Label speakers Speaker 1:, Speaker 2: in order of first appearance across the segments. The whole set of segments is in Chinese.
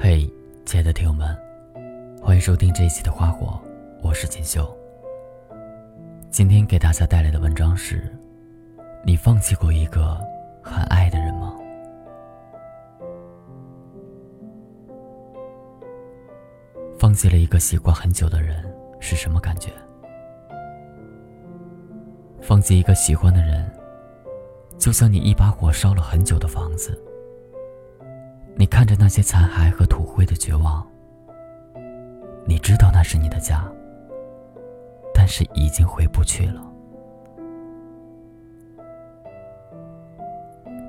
Speaker 1: 嘿，亲爱的听友们，欢迎收听这一期的花火，我是锦绣。今天给大家带来的文章是：你放弃过一个很爱的人吗？放弃了一个习惯很久的人是什么感觉？放弃一个喜欢的人，就像你一把火烧了很久的房子。你看着那些残骸和土灰的绝望，你知道那是你的家，但是已经回不去了。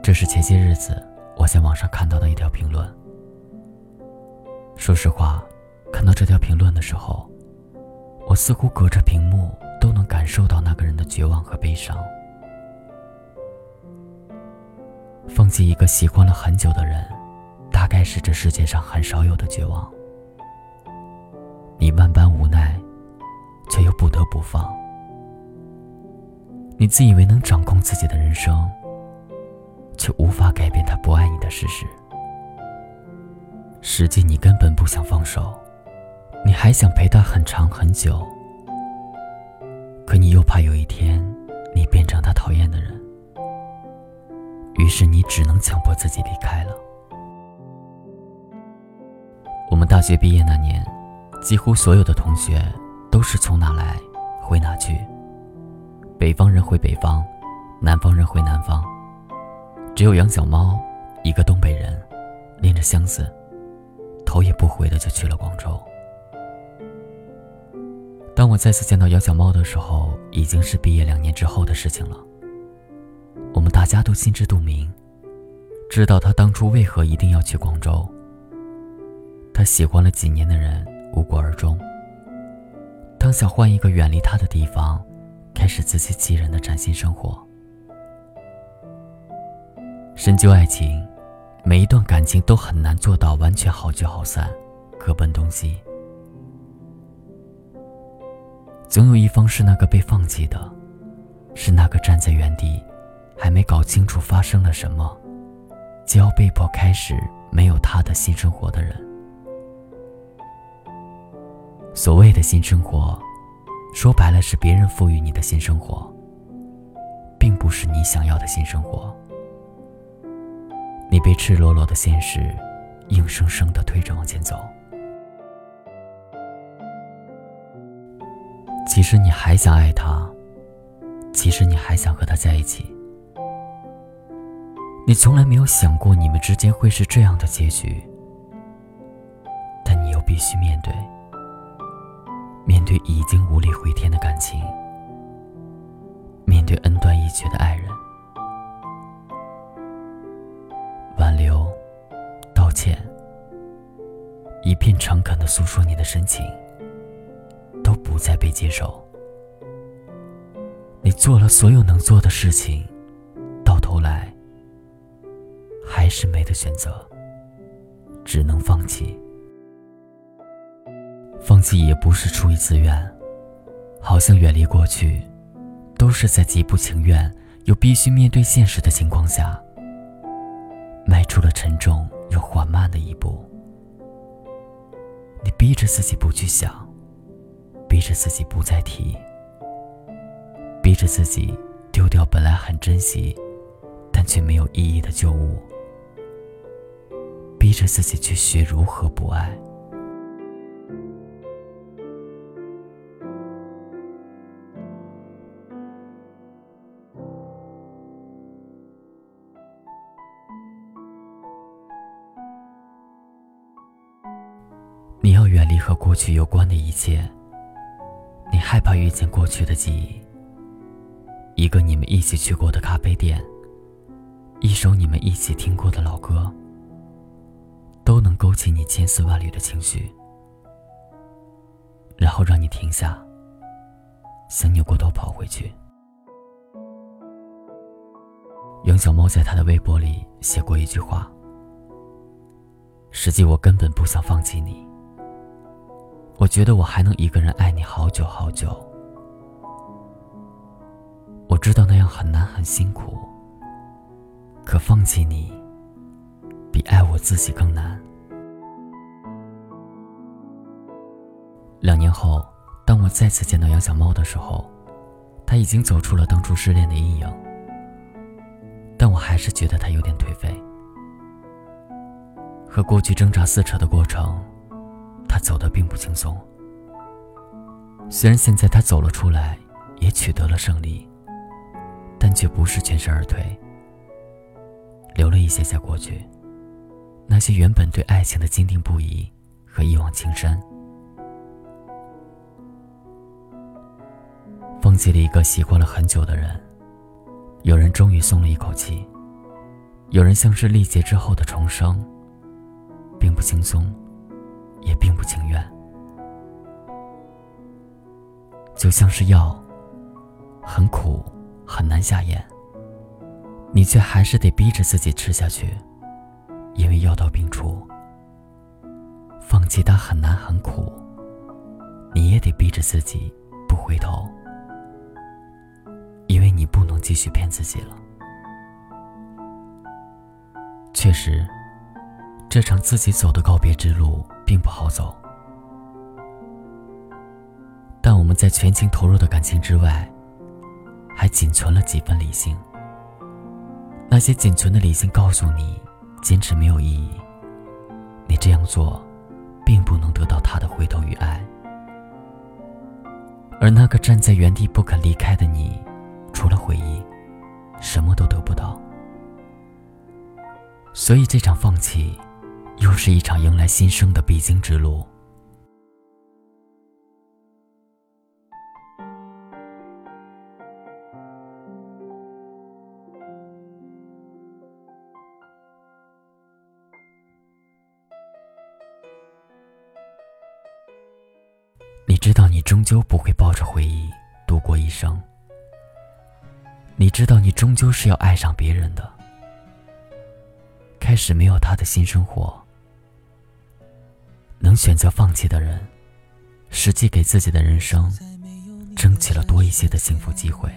Speaker 1: 这是前些日子我在网上看到的一条评论。说实话，看到这条评论的时候，我似乎隔着屏幕都能感受到那个人的绝望和悲伤。放弃一个喜欢了很久的人。大概是这世界上很少有的绝望。你万般无奈，却又不得不放。你自以为能掌控自己的人生，却无法改变他不爱你的事实。实际你根本不想放手，你还想陪他很长很久。可你又怕有一天，你变成他讨厌的人，于是你只能强迫自己离开了。我们大学毕业那年，几乎所有的同学都是从哪来回哪去。北方人回北方，南方人回南方，只有杨小猫一个东北人，拎着箱子，头也不回的就去了广州。当我再次见到杨小猫的时候，已经是毕业两年之后的事情了。我们大家都心知肚明，知道他当初为何一定要去广州。他喜欢了几年的人无果而终。当想换一个远离他的地方，开始自欺欺人的崭新生活。深究爱情，每一段感情都很难做到完全好聚好散，各奔东西。总有一方是那个被放弃的，是那个站在原地，还没搞清楚发生了什么，就要被迫开始没有他的新生活的人。所谓的新生活，说白了是别人赋予你的新生活，并不是你想要的新生活。你被赤裸裸的现实硬生生的推着往前走。其实你还想爱他，其实你还想和他在一起。你从来没有想过你们之间会是这样的结局，但你又必须面对。面对已经无力回天的感情，面对恩断义绝的爱人，挽留、道歉、一片诚恳的诉说你的深情，都不再被接受。你做了所有能做的事情，到头来还是没得选择，只能放弃。放弃也不是出于自愿，好像远离过去，都是在极不情愿又必须面对现实的情况下，迈出了沉重又缓慢的一步。你逼着自己不去想，逼着自己不再提，逼着自己丢掉本来很珍惜，但却没有意义的旧物，逼着自己去学如何不爱。你要远离和过去有关的一切。你害怕遇见过去的记忆，一个你们一起去过的咖啡店，一首你们一起听过的老歌，都能勾起你千丝万缕的情绪，然后让你停下，想扭过头跑回去。杨小猫在他的微博里写过一句话：“实际我根本不想放弃你。”我觉得我还能一个人爱你好久好久。我知道那样很难很辛苦可放弃你比爱我自己更难。两年后当我再次见到杨小猫的时候它已经走出了当初失恋的阴影但我还是觉得它有点颓废。和过去挣扎撕扯的过程他走得并不轻松。虽然现在他走了出来，也取得了胜利，但却不是全身而退，留了一些在过去。那些原本对爱情的坚定不移和一往情深，放弃了一个习惯了很久的人。有人终于松了一口气，有人像是历劫之后的重生，并不轻松，也并不情愿，就像是药，很苦，很难下咽，你却还是得逼着自己吃下去，因为药到病除。放弃它很难很苦，你也得逼着自己不回头。因为你不能继续骗自己了。确实，这场自己走的告别之路并不好走。但我们在全情投入的感情之外，还仅存了几分理性。那些仅存的理性告诉你，坚持没有意义。你这样做，并不能得到他的回头与爱。而那个站在原地不肯离开的你。除了回忆，什么都得不到。所以这场放弃，又是一场迎来新生的必经之路。你知道，你终究不会抱着回忆度过一生。你知道，你终究是要爱上别人的，开始没有他的新生活。能选择放弃的人，实际给自己的人生争取了多一些的幸福机会。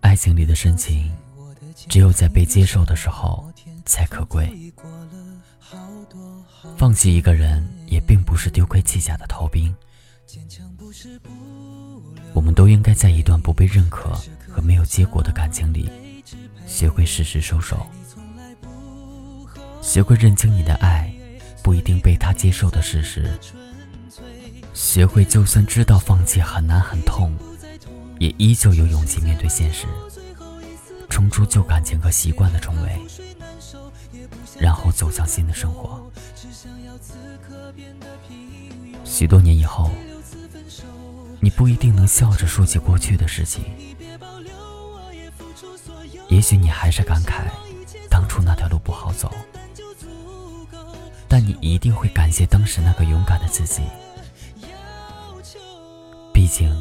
Speaker 1: 爱情里的深情，只有在被接受的时候才可贵。放弃一个人，也并不是丢盔弃甲的逃兵。我们都应该在一段不被认可和没有结果的感情里，学会适时收手，学会认清你的爱不一定被他接受的事实，学会就算知道放弃很难很痛，也依旧有勇气面对现实，冲出旧感情和习惯的重围，然后走向新的生活。许多年以后。你不一定能笑着说起过去的事情，也许你还是感慨一定会感谢当时那个勇敢的自己。毕竟，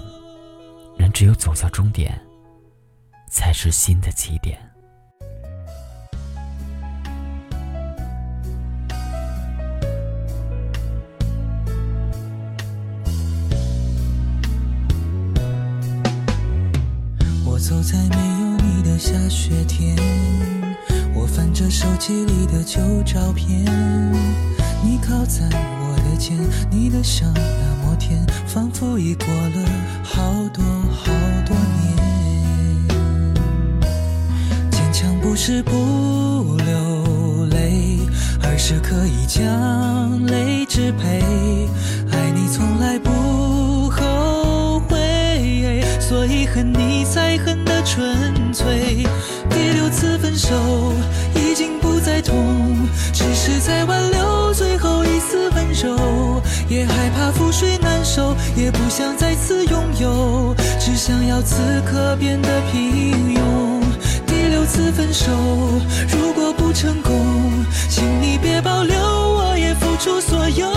Speaker 1: 人只有走向终点，才是新的起点。
Speaker 2: 走在没有你的下雪天，我翻着手机里的旧照片，你靠在我的肩，你的笑那么甜，仿佛已过了好多好多年。坚强不是不流泪，而是可以将泪支配。爱你从来不后悔，所以恨你才恨。纯粹，第六次分手已经不再痛，只是在挽留手。也害怕覆水难收，也不想再次拥有，只想要此刻变得平庸。第六次分手，如果不成功，请你别保留，我也付出所有，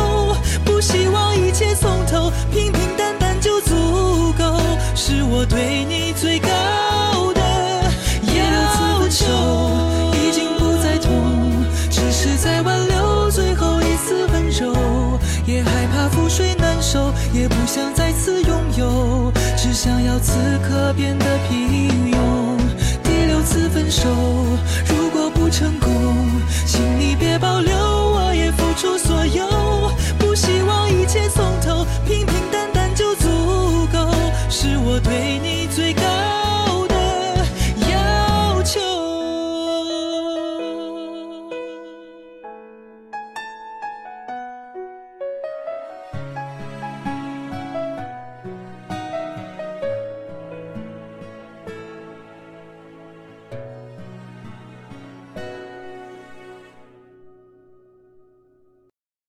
Speaker 2: 要此刻变得平庸第六次分手如果不成功请你别保留我也付出所有。不希望一切从头平平淡淡就足够是我对你